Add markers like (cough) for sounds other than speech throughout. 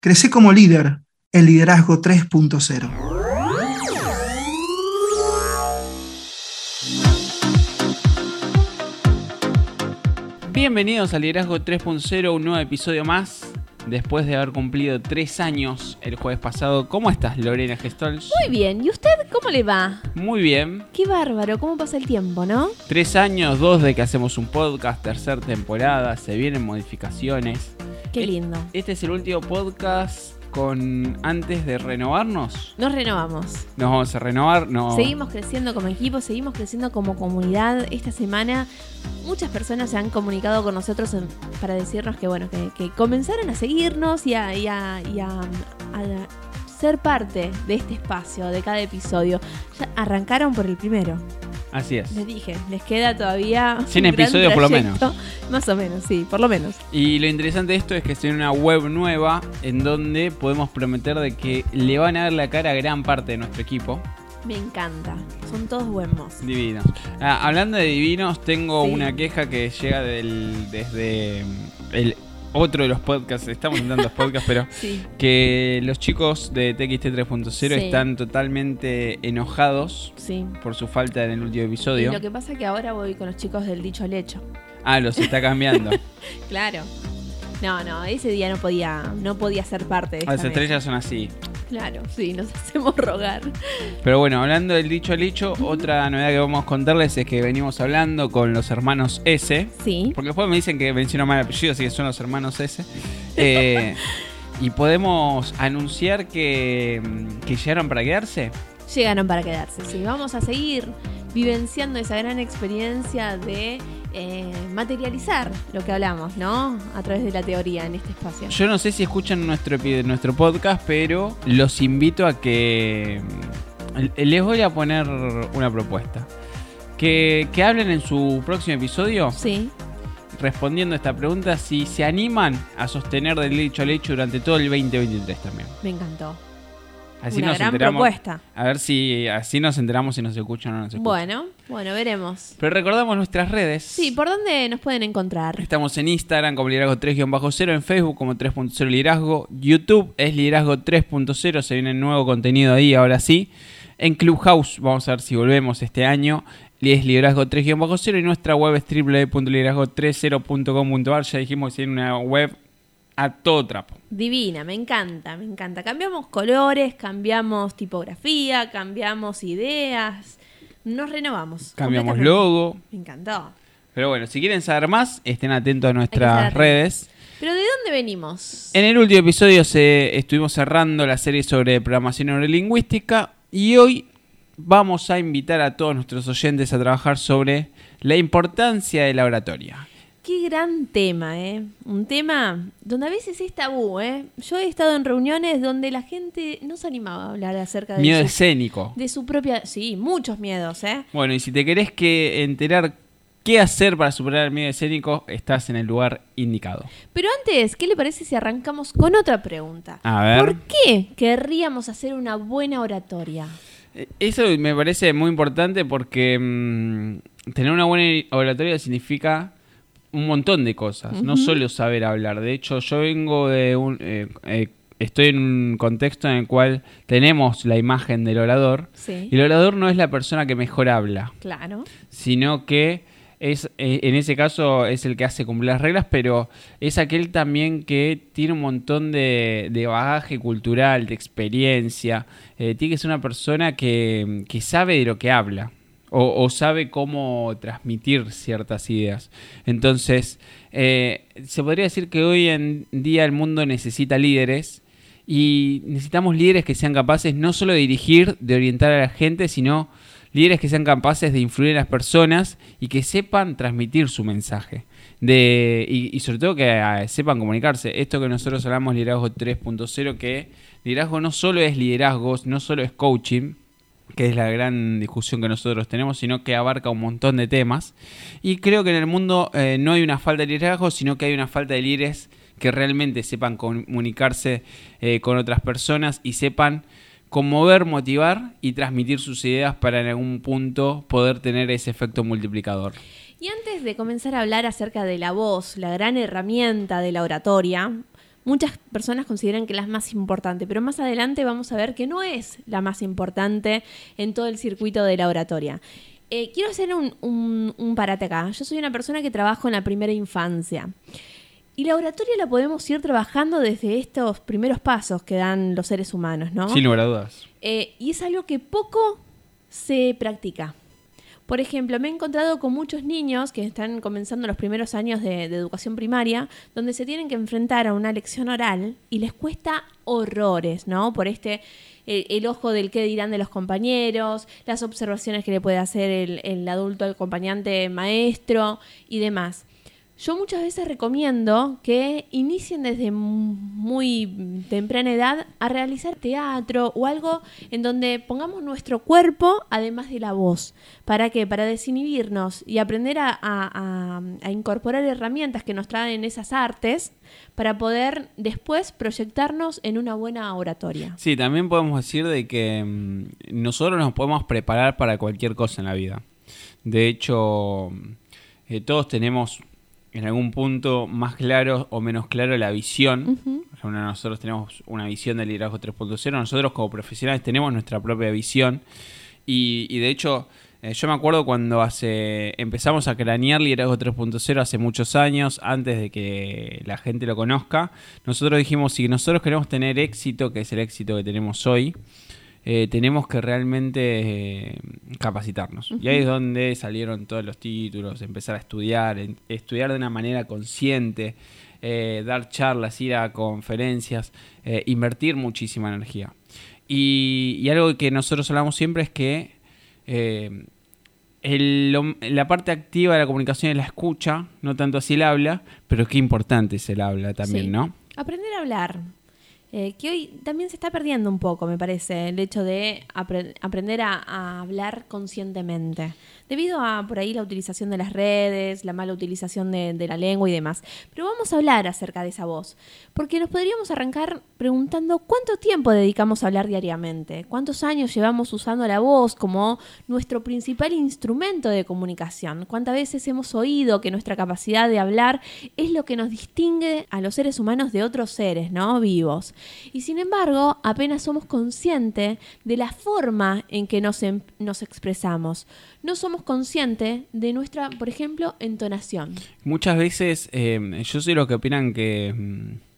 Crece como líder, el liderazgo 3.0. Bienvenidos al Liderazgo 3.0, un nuevo episodio más. Después de haber cumplido tres años el jueves pasado, ¿cómo estás, Lorena Gestols? Muy bien, ¿y usted cómo le va? Muy bien. Qué bárbaro, cómo pasa el tiempo, ¿no? Tres años, dos de que hacemos un podcast, tercera temporada, se vienen modificaciones. Qué lindo. Este es el último podcast con antes de renovarnos. Nos renovamos. Nos vamos a renovar, no. Seguimos creciendo como equipo, seguimos creciendo como comunidad. Esta semana muchas personas se han comunicado con nosotros en- para decirnos que bueno, que, que comenzaron a seguirnos y a, y a- y a- a ser parte de este espacio, de cada episodio. Ya arrancaron por el primero. Así es. Les dije, les queda todavía. Cien un gran episodios por lo trayecto. Más o menos, sí, por lo menos. Y lo interesante de esto es que estoy en una web nueva en donde podemos prometer de que le van a dar la cara a gran parte de nuestro equipo. Me encanta. Son todos buenos. Divinos. Ah, hablando de divinos, tengo Sí. una queja que llega del, desde el otro de los podcasts. Estamos en tantos podcasts, pero (laughs) Sí. que los chicos de TXT 3.0 Sí. están totalmente enojados Sí. por su falta en el último Y episodio. lo que pasa es que ahora voy con los chicos del dicho al hecho. Ah, los está cambiando. (laughs) Claro. No, no, ese día no podía, no podía ser parte de Las mesa. estrellas son así. Claro, sí, nos (laughs) hacemos rogar. Pero bueno, hablando del dicho al hecho, otra novedad que vamos a contarles es que venimos hablando con los hermanos S. Sí. Porque después me dicen que menciono mal el apellido, así que son los hermanos S. (laughs) Eh, y podemos anunciar que, que llegaron para quedarse. Llegaron para quedarse, sí. Vamos a seguir vivenciando esa gran experiencia de eh, materializar lo que hablamos, ¿no? A través de la teoría en este espacio. Yo no sé si escuchan nuestro, nuestro podcast, pero los invito a que... mm, Les voy a poner una propuesta. Que, que hablen en su próximo episodio Sí. respondiendo a esta pregunta si se animan a sostener del dicho al hecho durante todo el 2023 también. Me encantó. Así Una nos gran enteramos. propuesta. A ver si así nos enteramos si nos escuchan o no nos escuchan. Bueno, bueno, veremos. Pero recordamos nuestras redes. Sí, ¿por dónde nos pueden encontrar? Estamos en Instagram como liderazgo 3-0, en Facebook como 3.0 liderazgo, YouTube es liderazgo 3.0, se viene nuevo contenido ahí ahora sí. En Clubhouse vamos a ver si volvemos este año, es liderazgo 3-0 y nuestra web es www.liderazgo30.com.ar, ya dijimos que tiene una web a todo trapo. Divina, me encanta, me encanta. Cambiamos colores, cambiamos tipografía, cambiamos ideas, nos renovamos. Cambiamos logo, Me encantó. pero bueno, si quieren saber más, estén atentos a nuestras redes. Pero ¿de dónde venimos? En el último episodio se, estuvimos cerrando la serie sobre programación neurolingüística y hoy vamos a invitar a todos nuestros oyentes a trabajar sobre la importancia de la oratoria. Qué gran tema, ¿eh? Un tema donde a veces es tabú, ¿eh? Yo he estado en reuniones donde la gente no se animaba a hablar acerca de, Miedo su, escénico. de su propia... Sí, muchos miedos, ¿eh? Bueno, y si te querés que enterar qué hacer para superar el miedo escénico, estás en el lugar indicado. Pero antes, ¿qué le parece si arrancamos con otra pregunta? A ver. ¿Por qué querríamos hacer una buena oratoria? Eh, Eso me parece muy importante porque mm, tener una buena oratoria significa un montón de cosas, no solo saber hablar. De hecho, yo vengo de un... eh, eh, estoy en un contexto en el cual tenemos la imagen del orador Sí. y el orador no es la persona que mejor habla, Claro. sino que es eh, en ese caso es el que hace cumplir las reglas, pero es aquel también que tiene un montón de, de bagaje cultural, de experiencia. Eh, tiene que ser una persona que, que sabe de lo que habla o, sabe cómo transmitir ciertas ideas. Entonces, eh, se podría decir que hoy en día el mundo necesita líderes y necesitamos líderes que sean capaces no solo de dirigir, de orientar a la gente, sino líderes que sean capaces de influir en las personas y que sepan transmitir su mensaje. De, y, y sobre todo que ah, sepan comunicarse. Esto que nosotros hablamos liderazgo 3.0, que liderazgo no solo es liderazgo, no solo es coaching, que es la gran discusión que nosotros tenemos, sino que abarca un montón de temas. Y creo que en el mundo eh, no hay una falta de liderazgo, sino que hay una falta de líderes que realmente sepan comunicarse eh, con otras personas y sepan conmover, motivar y transmitir sus ideas para en algún punto poder tener ese efecto multiplicador. Y antes de comenzar a hablar acerca de la voz, la gran herramienta de la oratoria, muchas personas consideran que la es más importante, pero más adelante vamos a ver que no es la más importante en todo el circuito de la oratoria. Eh, quiero hacer un, un, un parate acá. Yo soy una persona que trabajo en la primera infancia. Y la oratoria la podemos ir trabajando desde estos primeros pasos que dan los seres humanos, ¿no? Sin lugar a dudas. Eh, y es algo que poco se practica. Por ejemplo, me he encontrado con muchos niños que están comenzando los primeros años de, educación primaria, donde se tienen que enfrentar a una lección oral y les cuesta horrores, ¿no? Por este, el, ojo del qué dirán de los compañeros, las observaciones que le puede hacer el, el adulto, el acompañante maestro y demás. Yo muchas veces recomiendo que inicien desde muy temprana edad a realizar teatro o algo en donde pongamos nuestro cuerpo además de la voz. ¿Para qué? Para desinhibirnos y aprender a, incorporar herramientas que nos traen esas artes para poder después proyectarnos en una buena oratoria. Sí, también podemos decir de que mmm, nosotros nos podemos preparar para cualquier cosa en la vida. De hecho, eh, todos tenemos en algún punto más claro o menos claro la visión. Uh -huh. nosotros tenemos una visión del liderazgo 3.0, nosotros como profesionales tenemos nuestra propia visión y, y de hecho eh, yo me acuerdo cuando hace empezamos a cranear liderazgo 3.0 hace muchos años, antes de que la gente lo conozca, nosotros dijimos si nosotros queremos tener éxito, que es el éxito que tenemos hoy, eh, tenemos que realmente eh, capacitarnos. Uh -huh. Y ahí es donde salieron todos los títulos, empezar a estudiar, en, estudiar de una manera consciente, eh, dar charlas, ir a conferencias, invertir muchísima energía. Y, y, algo que nosotros hablamos siempre es que el, lo, la parte activa de la comunicación es la escucha, no tanto así el habla, pero qué importante es el habla también, sí. ¿no? Aprender a hablar, eh, que hoy también se está perdiendo un poco, me parece, el hecho de apre aprender a, a, hablar conscientemente, debido a por ahí la utilización de las redes, la mala utilización de, de, la lengua y demás. Pero vamos a hablar acerca de esa voz, porque nos podríamos arrancar preguntando cuánto tiempo dedicamos a hablar diariamente, cuántos años llevamos usando la voz como nuestro principal instrumento de comunicación, cuántas veces hemos oído que nuestra capacidad de hablar es lo que nos distingue a los seres humanos de otros seres, ¿no? Vivos. Y sin embargo, apenas somos conscientes de la forma en que nos, em nos expresamos. No somos conscientes de nuestra, por ejemplo, entonación. Muchas veces, eh, yo soy lo que opinan que mm,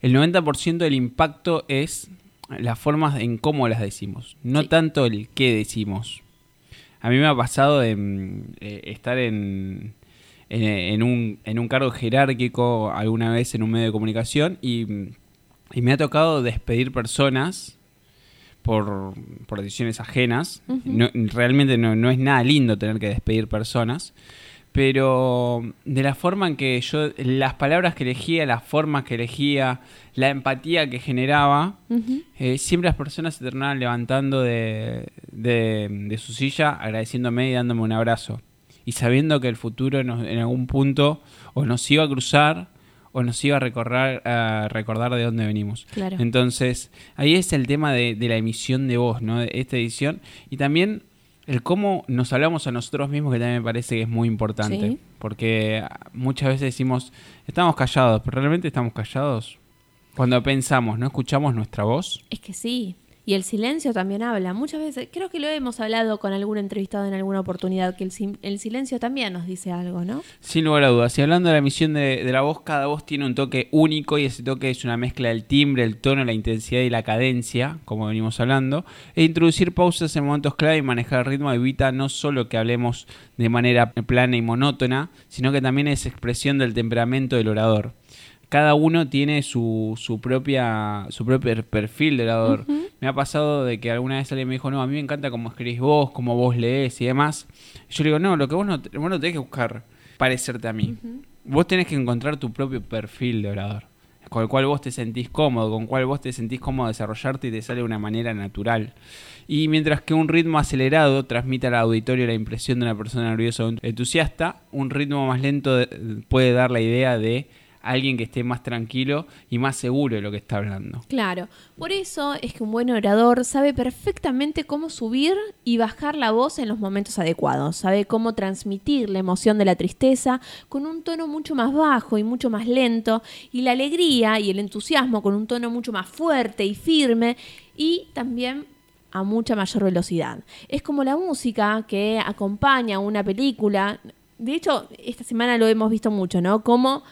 el 90% del impacto es las formas en cómo las decimos, no sí. tanto el qué decimos. A mí me ha pasado de mm, eh, estar en, en, en, un, en un cargo jerárquico alguna vez en un medio de comunicación y mm, y me ha tocado despedir personas por, por decisiones ajenas. Uh -huh. no, realmente no, no, es nada lindo tener que despedir personas. Pero de la forma en que yo, las palabras que elegía, las formas que elegía, la empatía que generaba, uh -huh. eh, siempre las personas se terminaban levantando de, de, de, su silla, agradeciéndome y dándome un abrazo. Y sabiendo que el futuro nos, en algún punto o nos iba a cruzar o nos iba a recordar, a recordar de dónde venimos. Claro. Entonces, ahí es el tema de, de, la emisión de voz, ¿no? De esta edición. Y también el cómo nos hablamos a nosotros mismos, que también me parece que es muy importante. Sí. Porque muchas veces decimos, estamos callados, pero realmente estamos callados. Cuando pensamos, ¿no escuchamos nuestra voz? Es que sí. Y el silencio también habla. Muchas veces, creo que lo hemos hablado con algún entrevistado en alguna oportunidad, que el, el silencio también nos dice algo, ¿no? Sin lugar a dudas. Y hablando de la emisión de, de, la voz, cada voz tiene un toque único y ese toque es una mezcla del timbre, el tono, la intensidad y la cadencia, como venimos hablando. E introducir pausas en momentos clave y manejar el ritmo evita no solo que hablemos de manera plana y monótona, sino que también es expresión del temperamento del orador cada uno tiene su, su propia su propio perfil de orador. Uh -huh. Me ha pasado de que alguna vez alguien me dijo, no, a mí me encanta cómo escribís vos, cómo vos lees y demás. Yo le digo, no, lo que vos no, vos no tenés que buscar parecerte a mí. Uh -huh. Vos tenés que encontrar tu propio perfil de orador, con el cual vos te sentís cómodo, con el cual vos te sentís cómodo desarrollarte y te sale de una manera natural. Y mientras que un ritmo acelerado transmite al auditorio la impresión de una persona nerviosa o entusiasta, un ritmo más lento puede dar la idea de alguien que esté más tranquilo y más seguro de lo que está hablando. Claro, por eso es que un buen orador sabe perfectamente cómo subir y bajar la voz en los momentos adecuados, sabe cómo transmitir la emoción de la tristeza con un tono mucho más bajo y mucho más lento, y la alegría y el entusiasmo con un tono mucho más fuerte y firme, y también a mucha mayor velocidad. Es como la música que acompaña una película. De hecho, esta semana lo hemos visto mucho, ¿no? Como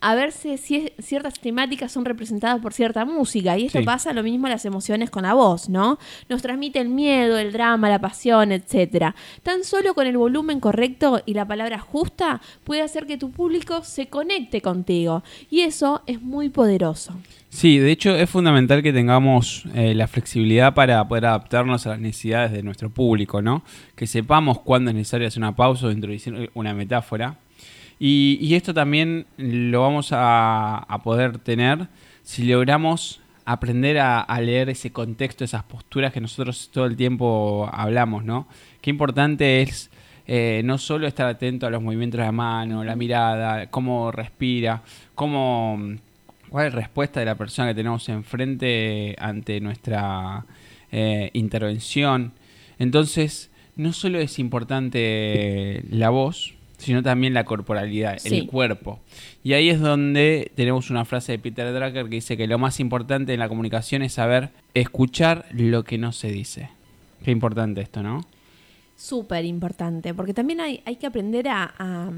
a ver si, ciertas temáticas son representadas por cierta música. Y esto Sí. pasa lo mismo en las emociones con la voz, ¿no? Nos transmite el miedo, el drama, la pasión, etc. Tan solo con el volumen correcto y la palabra justa puede hacer que tu público se conecte contigo. Y eso es muy poderoso. Sí, de hecho es fundamental que tengamos eh, la flexibilidad para poder adaptarnos a las necesidades de nuestro público, ¿no? Que sepamos cuándo es necesario hacer una pausa o introducir una metáfora. Y, y esto también lo vamos a, a poder tener si logramos aprender a, a leer ese contexto, esas posturas que nosotros todo el tiempo hablamos, ¿no? Qué importante es eh, no solo estar atento a los movimientos de la mano, la mirada, cómo respira, cómo cuál es la respuesta de la persona que tenemos enfrente ante nuestra eh, intervención. Entonces, no solo es importante la voz, sino también la corporalidad, Sí. el cuerpo. Y ahí es donde tenemos una frase de Peter Drucker que dice que lo más importante en la comunicación es saber escuchar lo que no se dice. Qué importante esto, ¿no? Súper importante, porque también hay, hay que aprender a, a-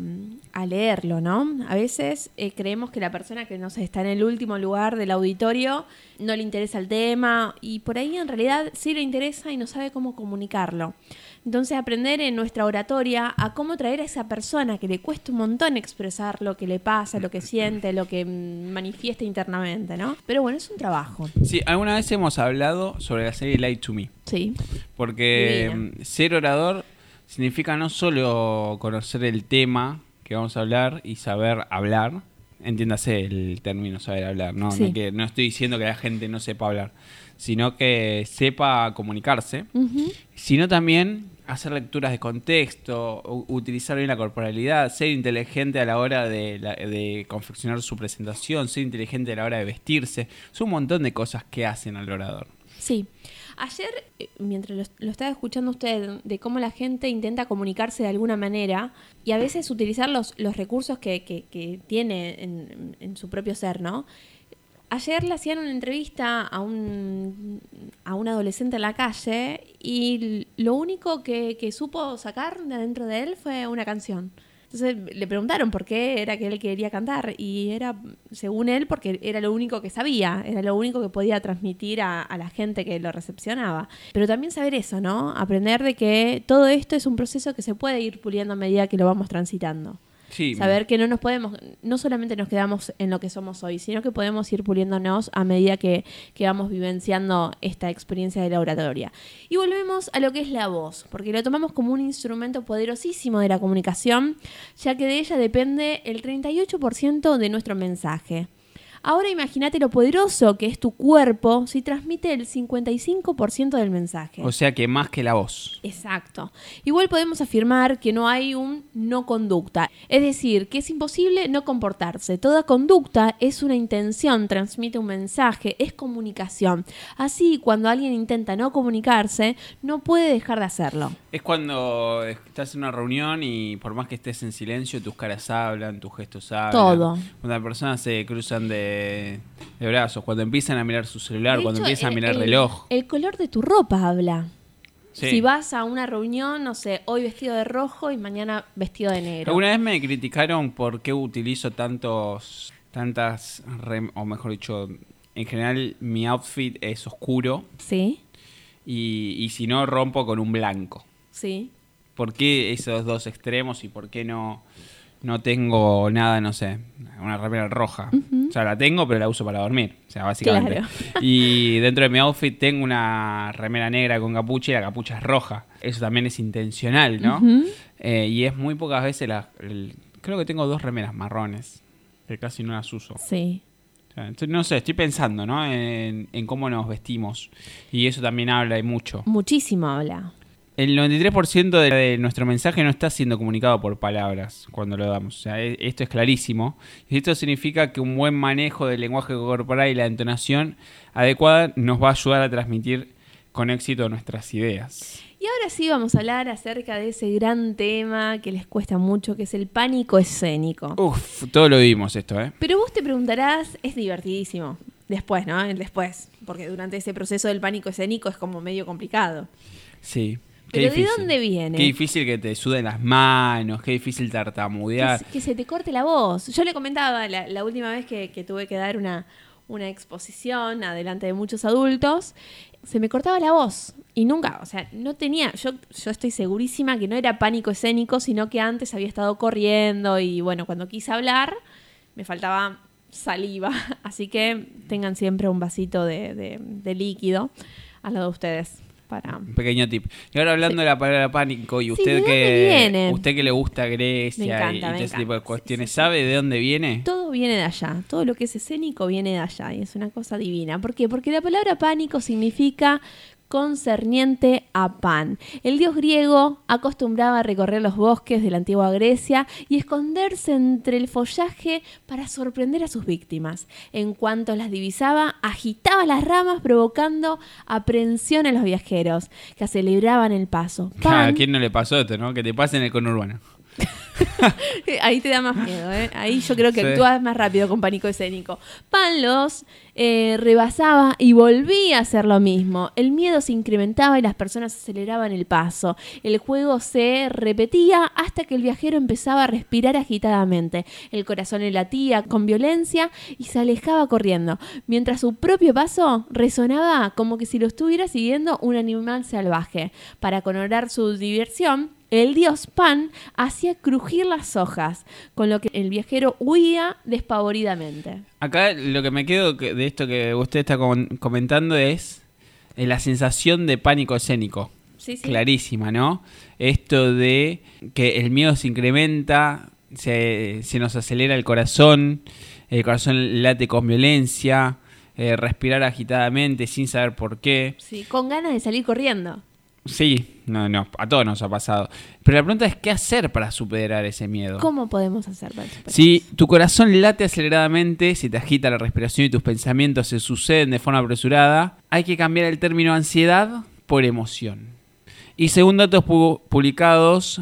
a leerlo, ¿no? A veces eh, creemos que la persona que no sé, está en el último lugar del auditorio no le interesa el tema y por ahí en realidad sí le interesa y no sabe cómo comunicarlo. Entonces aprender en nuestra oratoria a cómo traer a esa persona que le cuesta un montón expresar lo que le pasa, lo que siente, lo que mm, manifiesta internamente, ¿no? Pero bueno, es un trabajo. Sí, alguna vez hemos hablado sobre la serie Light to Me. Sí, Porque Divina. mm, ser orador significa no solo conocer el tema que vamos a hablar y saber hablar, entiéndase el término saber hablar, ¿no? Sí. No, que, no estoy diciendo que la gente no sepa hablar, sino que sepa comunicarse, sino también hacer lecturas de contexto, utilizar bien la corporalidad, ser inteligente a la hora de, la- de confeccionar su presentación, ser inteligente a la hora de vestirse. Son un montón de cosas que hacen al orador. Sí. Ayer, eh, mientras lo, lo estaba escuchando usted, de cómo la gente intenta comunicarse de alguna manera y a veces utilizar los, los recursos que, que- que tiene en, en su propio ser, ¿no? Ayer le hacían una entrevista a un, a un adolescente en la calle y lo único que, que supo sacar de adentro de él fue una canción. Entonces le preguntaron por qué era que él quería cantar y era, según él, porque era lo único que sabía, era lo único que podía transmitir a, a la gente que lo recepcionaba. Pero también saber eso, ¿no? Aprender de que todo esto es un proceso que se puede ir puliendo a medida que lo vamos transitando. Saber que no nos podemos, no solamente nos quedamos en lo que somos hoy, sino que podemos ir puliéndonos a medida que, que vamos vivenciando esta experiencia de la oratoria. Y volvemos a lo que es la voz, porque lo tomamos como un instrumento poderosísimo de la comunicación, ya que de ella depende el 38% de nuestro mensaje. Ahora imagínate lo poderoso que es tu cuerpo si transmite el 55% del mensaje. O sea que más que la voz. Exacto. Igual podemos afirmar que no hay un no conducta, es decir, que es imposible no comportarse. Toda conducta es una intención, transmite un mensaje, es comunicación. Así, cuando alguien intenta no comunicarse, no puede dejar de hacerlo. Es cuando estás en una reunión y por más que estés en silencio, tus caras hablan, tus gestos hablan. Todo. Cuando las personas se cruzan de, de brazos, cuando empiezan a mirar su celular, De cuando hecho, empiezan a mirar el- reloj. El color de tu ropa habla. Sí. Si vas a una reunión, no sé, hoy vestido de rojo y mañana vestido de negro. Alguna vez me criticaron por qué utilizo tantos, tantas, rem- o mejor dicho, en general mi outfit es oscuro Sí, y, y si no rompo con un blanco. sí. ¿Por qué esos dos extremos y por qué no, no tengo nada, no sé, una remera roja? O sea, la tengo, pero la uso para dormir. O sea, básicamente. Claro. (laughs) Y dentro de mi outfit tengo una remera negra con capucha y la capucha es roja. Eso también es intencional, ¿no? Eh, y es muy pocas veces la, el- creo que tengo dos remeras marrones, que casi no las uso. Sí. O sea, estoy- no sé, estoy pensando, ¿no? En, en cómo nos vestimos. Y eso también habla y mucho. Muchísimo habla. El 93% de, de nuestro mensaje no está siendo comunicado por palabras cuando lo damos. O sea, e- esto es clarísimo. Y esto significa que un buen manejo del lenguaje corporal y la entonación adecuada nos va a ayudar a transmitir con éxito nuestras ideas. Y ahora sí vamos a hablar acerca de ese gran tema que les cuesta mucho, que es el pánico escénico. Uf, todo lo vimos esto, ¿eh? Pero vos te preguntarás, es divertidísimo. Después, ¿no? Después. Porque durante ese proceso del pánico escénico es como medio complicado. Sí. Qué Pero ¿de difícil. dónde viene? Qué difícil que te suden las manos, qué difícil Que, tartamudear. se- que se te corte la voz. Yo le comentaba la, la última vez que, que tuve que dar una, una exposición adelante de muchos adultos, se me cortaba la voz. Y nunca, o sea, no tenía, yo, yo estoy segurísima que no era pánico escénico, sino que antes había estado corriendo y bueno, cuando quise hablar me faltaba saliva. (laughs) Así que tengan siempre un vasito de, de- de líquido al lado de ustedes. Para... Un pequeño tip. Y ahora hablando Sí. de la palabra pánico, y Sí, usted ¿de dónde que usted que le gusta Grecia y- y, todo ese tipo de cuestiones, Sí, sí, sí. ¿sabe de dónde viene? Todo viene de allá, todo lo que es escénico viene de allá y es una cosa divina. ¿Por qué? Porque la palabra pánico significa concerniente a Pan. El dios griego acostumbraba a recorrer los bosques de la antigua Grecia y esconderse entre el follaje para sorprender a sus víctimas. En cuanto las divisaba, agitaba las ramas provocando aprehensión a los viajeros que celebraban el paso. (laughs) ¿A Pan, quién no le pasó esto, no? Que te pase en el conurbano. (laughs) Ahí te da más miedo, ¿eh? Ahí yo creo que Sí. actúas más rápido con pánico escénico. Pan los eh, rebasaba y volvía a hacer lo mismo. El miedo se incrementaba y las personas aceleraban el paso. El juego se repetía hasta que el viajero empezaba a respirar agitadamente. El corazón le latía con violencia y se alejaba corriendo, mientras su propio paso resonaba como que si lo estuviera siguiendo un animal salvaje. Para coronar su diversión, el dios Pan hacía crujir las hojas, con lo que el viajero huía despavoridamente. Acá lo que me quedo que- de esto que usted está com- comentando es eh, la sensación de pánico escénico. Sí, sí. Clarísima, ¿no? Esto de que el miedo se incrementa, se, se nos acelera el corazón, el corazón late con violencia, eh, respirar agitadamente sin saber por qué. Sí, con ganas de salir corriendo. Sí, no, no, a todos nos ha pasado. Pero la pregunta es qué hacer para superar ese miedo. ¿Cómo podemos hacer para superar Si tu corazón late aceleradamente, si te agita la respiración y tus pensamientos se suceden de forma apresurada, hay que cambiar el término ansiedad por emoción. Y según datos pu- publicados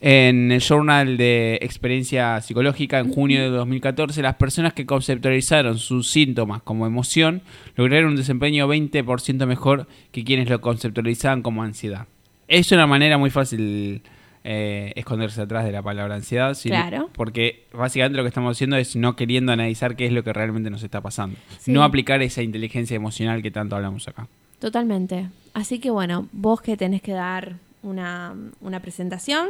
en el Journal de Experiencia Psicológica en junio de 2014, las personas que conceptualizaron sus síntomas como emoción lograron un desempeño 20% mejor que quienes lo conceptualizaban como ansiedad. Es una manera muy fácil eh, esconderse atrás de la palabra ansiedad, Claro. porque básicamente lo que estamos haciendo es no queriendo analizar qué es lo que realmente nos está pasando. Sí. No aplicar esa inteligencia emocional que tanto hablamos acá. Totalmente. Así que bueno, vos que tenés que dar una, una presentación,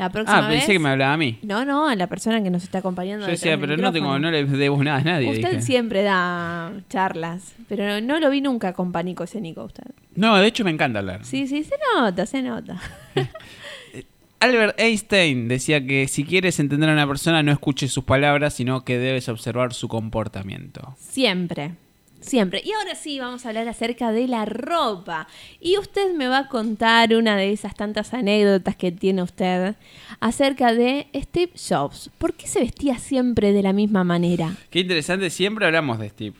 la próxima Ah, pensé vez... que me hablaba a mí. No, no, a la persona que nos está acompañando. Yo decía, pero no, tengo, no le debo nada a nadie. Usted dije. siempre da charlas, pero no, no lo vi nunca con pánico escénico usted. No, de hecho me encanta hablar. Sí, sí, se nota, se nota. (laughs) Albert Einstein decía que si quieres entender a una persona no escuches sus palabras, sino que debes observar su comportamiento. Siempre, siempre. Y ahora sí vamos a hablar acerca de la ropa. Y usted me va a contar una de esas tantas anécdotas que tiene usted acerca de Steve Jobs. ¿Por qué se vestía siempre de la misma manera? Qué interesante, siempre hablamos de Steve.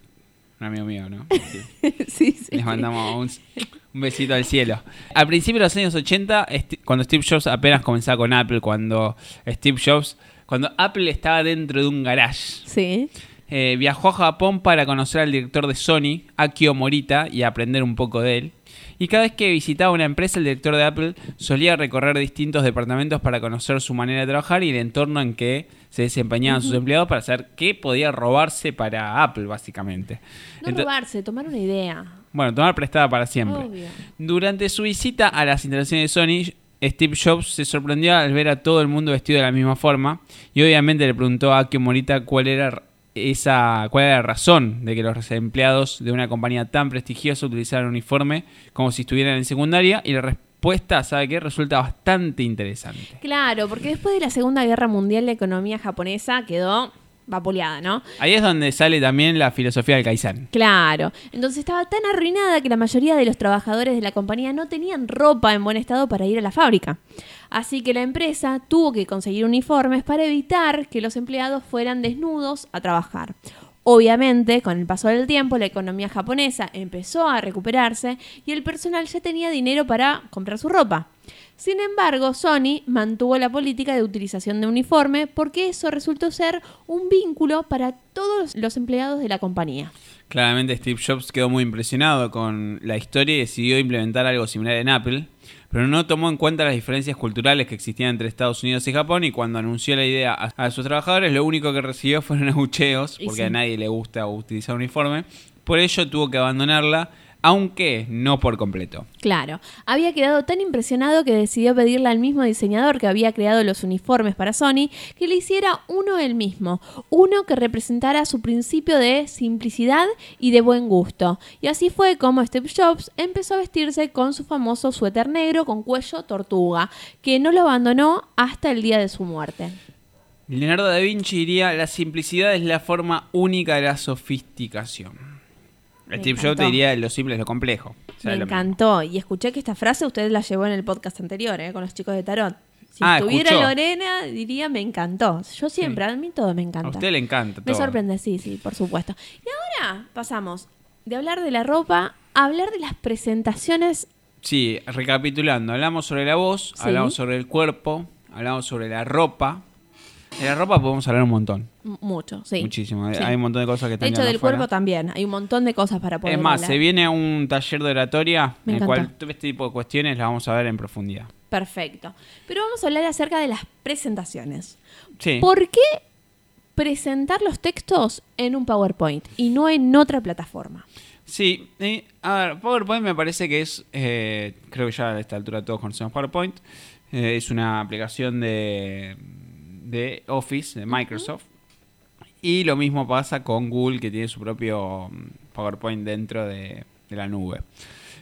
Un amigo mío, ¿no? (laughs) Sí. sí, sí. Les mandamos un, un besito al cielo. Al principio de los años 80, esti- cuando Steve Jobs apenas comenzaba con Apple, cuando Steve Jobs, cuando Apple estaba dentro de un garage, Sí. Eh, viajó a Japón para conocer al director de Sony, Akio Morita, y aprender un poco de él. Y cada vez que visitaba una empresa, el director de Apple solía recorrer distintos departamentos para conocer su manera de trabajar y el entorno en que se desempeñaban sus empleados para saber qué podía robarse para Apple, básicamente. No robarse, tomar una idea. bueno, tomar prestada para siempre. Obvio. Durante su visita a las instalaciones de Sony, Steve Jobs se sorprendió al ver a todo el mundo vestido de la misma forma y obviamente le preguntó a Akio Morita cuál era esa cuál era la razón de que los empleados de una compañía tan prestigiosa utilizaran uniforme como si estuvieran en secundaria y la respuesta, ¿sabe qué? Resulta bastante interesante. Claro, porque después de la Segunda Guerra Mundial la economía japonesa quedó vapuleada, ¿no? Ahí es donde sale también la filosofía del Kaizen. Claro. Entonces estaba tan arruinada que la mayoría de los trabajadores de la compañía no tenían ropa en buen estado para ir a la fábrica. Así que la empresa tuvo que conseguir uniformes para evitar que los empleados fueran desnudos a trabajar. Obviamente, con el paso del tiempo, la economía japonesa empezó a recuperarse y el personal ya tenía dinero para comprar su ropa. Sin embargo, Sony mantuvo la política de utilización de uniforme porque eso resultó ser un vínculo para todos los empleados de la compañía. Claramente Steve Jobs quedó muy impresionado con la historia y decidió implementar algo similar en Apple, pero no tomó en cuenta las diferencias culturales que existían entre Estados Unidos y Japón y cuando anunció la idea a, a sus trabajadores lo único que recibió fueron (laughs) abucheos porque sí. a nadie le gusta utilizar uniforme. Por ello tuvo que abandonarla, aunque no por completo. Claro, había quedado tan impresionado que decidió pedirle al mismo diseñador que había creado los uniformes para Sony que le hiciera uno él mismo, uno que representara su principio de simplicidad y de buen gusto. Y así fue como Steve Jobs empezó a vestirse con su famoso suéter negro con cuello tortuga, que no lo abandonó hasta el día de su muerte. Leonardo da Vinci diría, la simplicidad es la forma única de la sofisticación. Me Steve Jobs encantó. diría, lo simple es lo complejo. O sea, Me lo- encantó. Y escuché que esta frase usted la llevó en el podcast anterior, ¿eh? con los chicos de Tarot. Si Ah, estuviera escuchó. Lorena, diría me encantó. Yo siempre, a mí todo me encanta. A usted le encanta Me todo. sorprende, sí, sí, por supuesto. Y ahora pasamos de hablar de la ropa a hablar de las presentaciones. Sí, recapitulando, hablamos sobre la voz, Sí. hablamos sobre el cuerpo, hablamos sobre la ropa. De la ropa podemos hablar un montón, Mucho, sí. muchísimo. Hay- Sí. Hay un montón de cosas que De están hecho, quedando del fuera. cuerpo también. Hay un montón de cosas para poder Es más, hablar. se viene un taller de oratoria Me en el cual todo este tipo de cuestiones las vamos a ver en profundidad. Perfecto. Pero vamos a hablar acerca de las presentaciones. Sí. ¿Por qué presentar los textos en un PowerPoint y no en otra plataforma? Sí, eh, a ver, PowerPoint me parece que es, eh, creo que ya a esta altura todos conocemos PowerPoint, Eh, es una aplicación de, de Office, de Microsoft, y lo mismo pasa con Google que tiene su propio mm, PowerPoint dentro de, de la nube.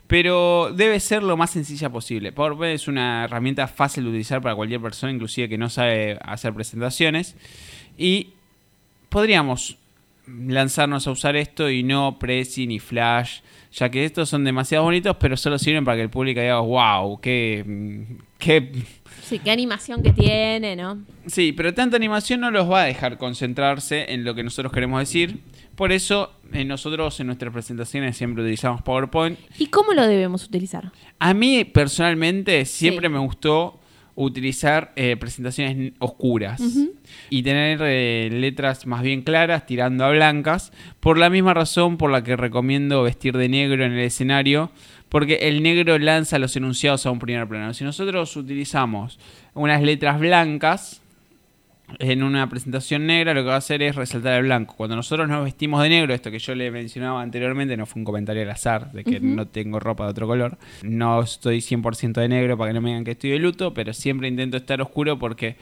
Pero debe ser lo más sencilla posible. PowerPoint es una herramienta fácil de utilizar para cualquier persona, inclusive que no sabe hacer presentaciones. Y podríamos lanzarnos a usar esto y no Prezi ni Flash, ya que estos son demasiado bonitos, pero solo sirven para que el público diga, wow, qué, mm, qué... Sí, qué animación que tiene, ¿no? Sí, pero tanta animación no los va a dejar concentrarse en lo que nosotros queremos decir. Por eso, eh, nosotros en nuestras presentaciones siempre utilizamos PowerPoint. ¿Y cómo lo debemos utilizar? A mí, personalmente, siempre Sí. me gustó utilizar eh, presentaciones oscuras y tener eh, letras más bien claras tirando a blancas, por la misma razón por la que recomiendo vestir de negro en el escenario, porque el negro lanza los enunciados a un primer plano. Si nosotros utilizamos unas letras blancas en una presentación negra, lo que va a hacer es resaltar el blanco. Cuando nosotros nos vestimos de negro, esto que yo le mencionaba anteriormente, no fue un comentario al azar de que no tengo ropa de otro color. No estoy 100% de negro para que no me digan que estoy de luto, pero siempre intento estar oscuro porque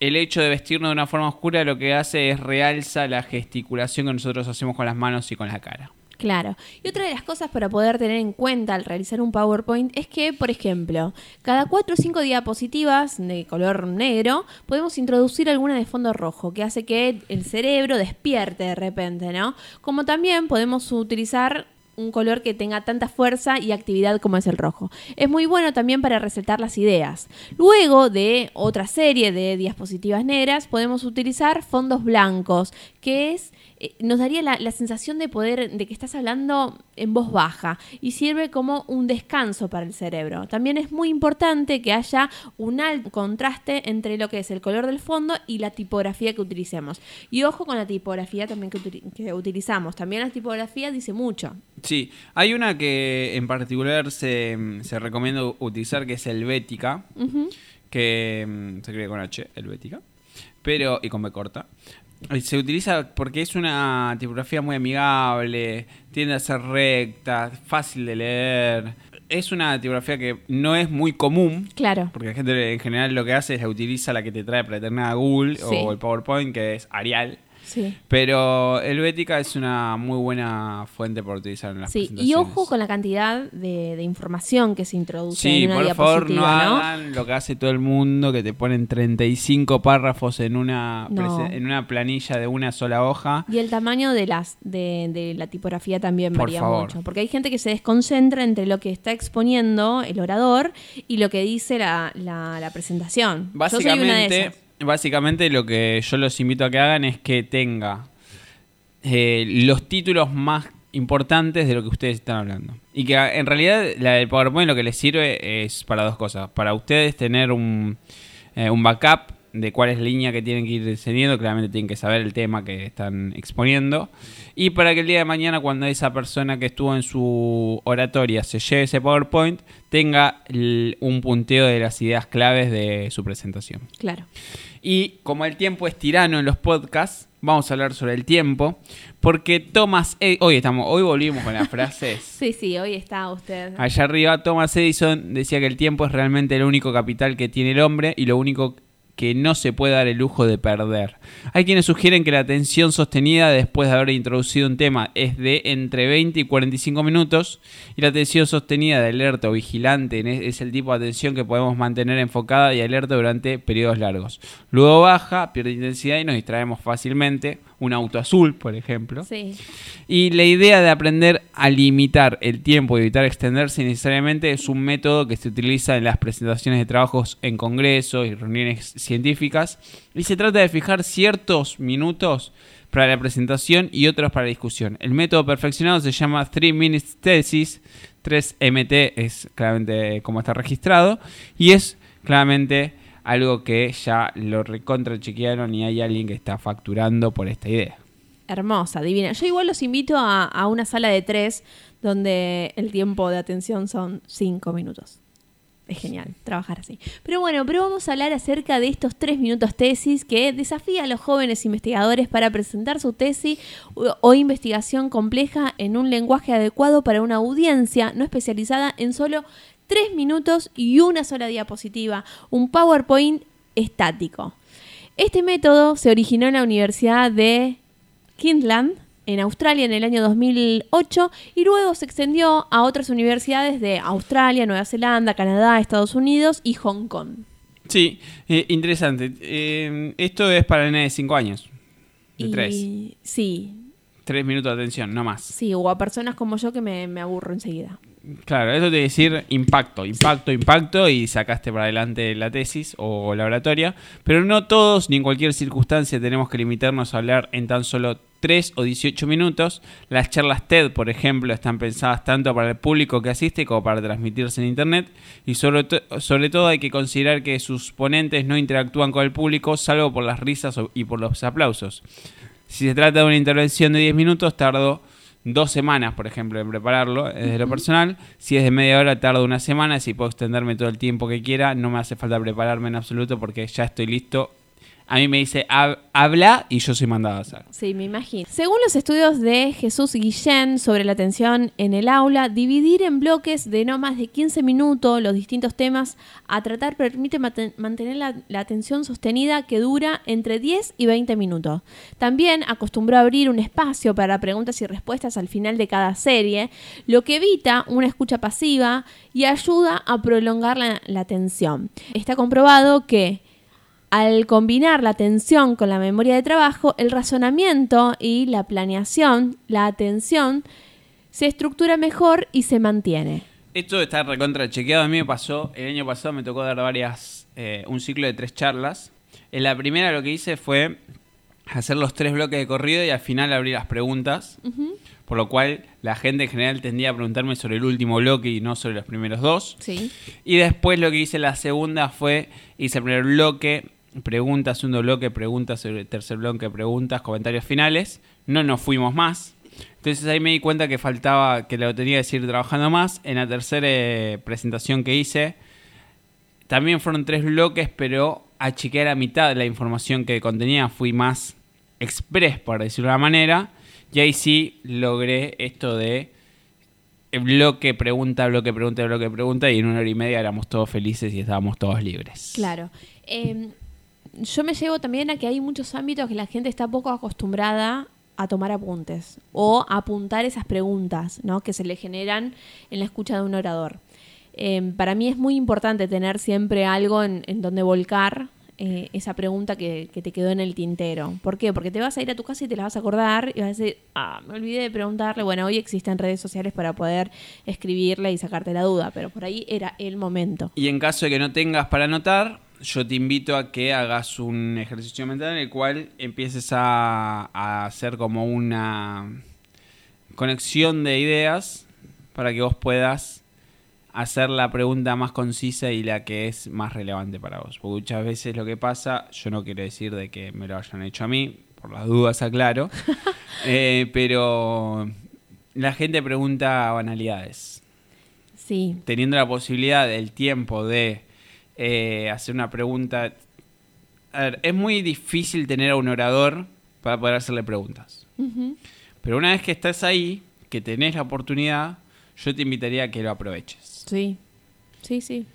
el hecho de vestirnos de una forma oscura lo que hace es realza la gesticulación que nosotros hacemos con las manos y con la cara. Claro. Y otra de las cosas para poder tener en cuenta al realizar un PowerPoint es que, por ejemplo, cada 4 o 5 diapositivas de color negro podemos introducir alguna de fondo rojo, que hace que el cerebro despierte de repente, ¿no? Como también podemos utilizar un color que tenga tanta fuerza y actividad como es el rojo. Es muy bueno también para resaltar las ideas. Luego de otra serie de diapositivas negras podemos utilizar fondos blancos, que es eh, nos daría la, la sensación de poder de que estás hablando en voz baja y sirve como un descanso para el cerebro. También es muy importante que haya un alto contraste entre lo que es el color del fondo y la tipografía que utilicemos. Y ojo con la tipografía también que, util- que utilizamos. También la tipografía dice mucho. Sí, hay una que en particular se, se recomienda utilizar que es Helvética, Ujú. que mm, se escribe con H, Helvética, pero y con B corta. Y Se utiliza porque es una tipografía muy amigable, tiende a ser recta, fácil de leer. Es una tipografía que no es muy común, Claro. porque la gente en general lo que hace es la utiliza la que te trae para determinada Google Sí. o el PowerPoint, que es Arial. Sí. Pero Helvética es una muy buena fuente para utilizar en las Sí, y ojo con la cantidad de, de información que se introduce Sí, en una por favor, no hagan lo que hace todo el mundo, que te ponen 35 párrafos en una, No. en una planilla de una sola hoja. Y el tamaño de las de, de la tipografía también Por varía favor. mucho. Porque hay gente que se desconcentra entre lo que está exponiendo el orador y lo que dice la, la- la presentación. Yo soy una de Básicamente, esas. Básicamente lo que yo los invito a que hagan es que tenga eh, los títulos más importantes de lo que ustedes están hablando. Y que en realidad la del PowerPoint lo que les sirve es para dos cosas. Para ustedes tener un, eh, un backup de cuál es la línea que tienen que ir diseñando, claramente tienen que saber el tema que están exponiendo. Y para que el día de mañana, cuando esa persona que estuvo en su oratoria se lleve ese PowerPoint, tenga el- un punteo de las ideas claves de su presentación. Claro. Y como el tiempo es tirano en los podcasts, vamos a hablar sobre el tiempo, porque Thomas, E- hoy estamos, hoy volvimos con las frases. (laughs) Sí, sí, hoy está usted. Allá arriba, Thomas Edison decía que el tiempo es realmente el único capital que tiene el hombre y lo único que no se puede dar el lujo de perder. Hay quienes sugieren que la atención sostenida después de haber introducido un tema es de entre 20 y 45 minutos y la atención sostenida de alerta o vigilante es el tipo de atención que podemos mantener enfocada y alerta durante periodos largos. Luego baja, pierde intensidad y nos distraemos fácilmente. Un auto azul, por ejemplo. Sí. Y la idea de aprender a limitar el tiempo y evitar extenderse necesariamente es un método que se utiliza en las presentaciones de trabajos en congresos y reuniones científicas. Y se trata de fijar ciertos minutos para la presentación y otros para la discusión. El método perfeccionado se llama 3 Minutes Thesis. 3MT es claramente como está registrado. Y es claramente algo que ya lo recontra chequearon y hay alguien que está facturando por esta idea. Hermosa, divina. Yo igual los invito a, a una sala de tres donde el tiempo de atención son cinco minutos. Es genial trabajar así. Pero bueno, pero vamos a hablar acerca de estos tres minutos tesis que desafía a los jóvenes investigadores para presentar su tesis o investigación compleja en un lenguaje adecuado para una audiencia no especializada en solo tres minutos y una sola diapositiva, un PowerPoint estático. Este método se originó en la Universidad de Queensland, en Australia, en el año 2008, y luego se extendió a otras universidades de Australia, Nueva Zelanda, Canadá, Estados Unidos y Hong Kong. Sí, eh, interesante. Eh, esto es para nenes de 5 años. De y 3. sí, 3 minutos de atención, no más. sí, o a personas como yo que me, me aburro enseguida. Claro, eso te decir impacto, impacto, impacto y sacaste para adelante la tesis o la oratoria. Pero no todos ni en cualquier circunstancia tenemos que limitarnos a hablar en tan solo 3 o 18 minutos. Las charlas TED, por ejemplo, están pensadas tanto para el público que asiste como para transmitirse en Internet. Y sobre, to- sobre todo hay que considerar que sus ponentes no interactúan con el público salvo por las risas y por los aplausos. Si se trata de una intervención de 10 minutos, tardo dos semanas, por ejemplo, en prepararlo desde lo personal. Si es de media hora, tardo una semana. Si puedo extenderme todo el tiempo que quiera, no me hace falta prepararme en absoluto porque ya estoy listo. A mí me dice, "Hab- habla y yo soy mandado a hacer. Sí, me imagino. Según los estudios de Jesús Guillén sobre la atención en el aula, dividir en bloques de no más de 15 minutos los distintos temas a tratar permite mantener la, la atención sostenida que dura entre 10 y 20 minutos. También acostumbró a abrir un espacio para preguntas y respuestas al final de cada serie, lo que evita una escucha pasiva y ayuda a prolongar la, la atención. Está comprobado que al combinar la atención con la memoria de trabajo, el razonamiento y la planeación, la atención, se estructura mejor y se mantiene. Esto está recontra chequeado. A mí me pasó, el año pasado me tocó dar varias, eh, un ciclo de tres charlas. En la primera lo que hice fue hacer los tres bloques de corrido y al final abrir las preguntas. Por lo cual la gente en general tendía a preguntarme sobre el último bloque y no sobre los primeros dos. Sí. Y después lo que hice la segunda fue, hice el primer bloque, preguntas, segundo bloque, preguntas, el tercer bloque, preguntas, comentarios finales. No nos fuimos más. Entonces ahí me di cuenta que faltaba, que lo tenía que seguir trabajando más. En la tercera eh, presentación que hice, también fueron tres bloques, pero achiqué a la mitad de la información que contenía. Fui más express, por decirlo de una manera. Y ahí sí logré esto de el bloque, pregunta, bloque, pregunta, bloque, pregunta. Y en una hora y media éramos todos felices y estábamos todos libres. Claro. Eh, yo me llevo también a que hay muchos ámbitos que la gente está poco acostumbrada a tomar apuntes o a apuntar esas preguntas ¿no? que se le generan en la escucha de un orador. Eh, para mí es muy importante tener siempre algo en, en donde volcar eh, esa pregunta que, que te quedó en el tintero. ¿Por qué? Porque te vas a ir a tu casa y te la vas a acordar y vas a decir, ah, me olvidé de preguntarle. Bueno, hoy existen redes sociales para poder escribirle y sacarte la duda, pero por ahí era el momento. Y en caso de que no tengas para anotar, yo te invito a que hagas un ejercicio mental en el cual empieces a, a hacer como una conexión de ideas para que vos puedas hacer la pregunta más concisa y la que es más relevante para vos. Porque muchas veces lo que pasa, yo no quiero decir de que me lo hayan hecho a mí, por las dudas aclaro, (laughs) eh, pero la gente pregunta banalidades. Sí. Teniendo la posibilidad del tiempo de eh, hacer una pregunta. A ver, es muy difícil tener a un orador para poder hacerle preguntas. Pero una vez que estás ahí, que tenés la oportunidad, yo te invitaría a que lo aproveches. Sí, sí, sí.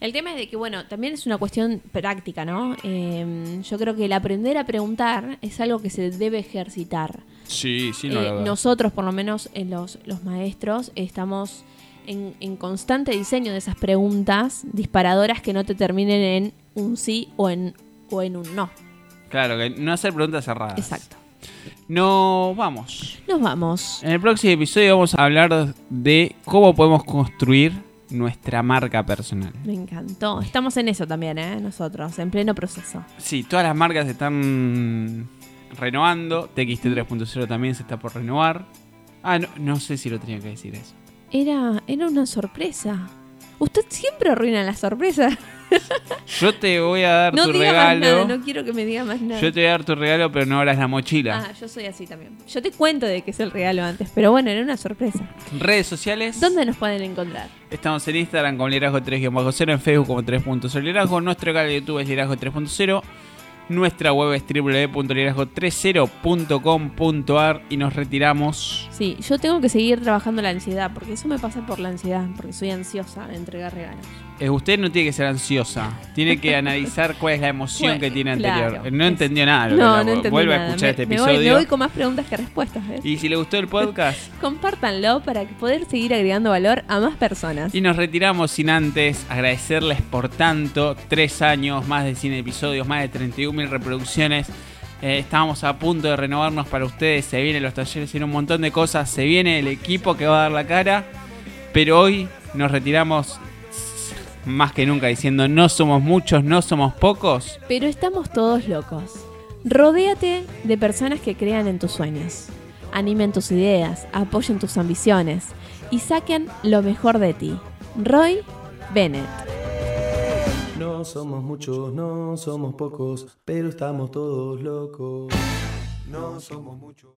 El tema es de que, bueno, también es una cuestión práctica, ¿no? Eh, yo creo que el aprender a preguntar es algo que se debe ejercitar. Sí, sí, Eh, nosotros, por lo menos en los, los maestros, estamos en, en constante diseño de esas preguntas disparadoras que no te terminen en un sí o en, o en un no. Claro, que no hacer preguntas cerradas. Exacto. No, vamos. Nos vamos. En el próximo episodio vamos a hablar de cómo podemos construir nuestra marca personal. Me encantó. Estamos en eso también, ¿eh? Nosotros, en pleno proceso. Sí, todas las marcas se están renovando. TXT 3.0 también se está por renovar. Ah, no, no sé si lo tenía que decir eso. Era, era una sorpresa. Usted siempre arruina la sorpresa. (laughs) Yo te voy a dar No tu diga regalo. más nada, no quiero que me diga más nada. Yo te voy a dar tu regalo, pero no abras la mochila. Ah, yo soy así también. Yo te cuento de que es el regalo antes, pero bueno, era una sorpresa. Redes sociales. ¿Dónde nos pueden encontrar? Estamos en Instagram con liderazgo 3-0, en Facebook como 3.0 liderazgo, nuestro canal de YouTube es liderazgo 3.0, nuestra web es www.liderazgo30.com.ar y nos retiramos. Sí, yo tengo que seguir trabajando la ansiedad, porque eso me pasa por la ansiedad, porque soy ansiosa de entregar regalos. Eh, usted no tiene que ser ansiosa, tiene que analizar cuál es la emoción Bueno, que tiene anterior. No entendió nada. lo que No, la- no Vuelve a escuchar Me- este me voy- episodio. me voy con más preguntas que respuestas, ¿ves? Y si le gustó el podcast, (laughs) Compártanlo para poder seguir agregando valor a más personas. Y nos retiramos sin antes agradecerles por tanto, tres años, más de 100 episodios, más de 31.000 reproducciones. Eh, estábamos a punto de renovarnos para ustedes, se vienen los talleres, se vienen un montón de cosas, se viene el equipo que va a dar la cara, pero hoy nos retiramos más que nunca diciendo no somos muchos, no somos pocos. Pero estamos todos locos. Rodéate de personas que crean en tus sueños, animen tus ideas, apoyen tus ambiciones y saquen lo mejor de ti. Roy Bennett. No somos muchos, no somos pocos, pero estamos todos locos. No somos muchos.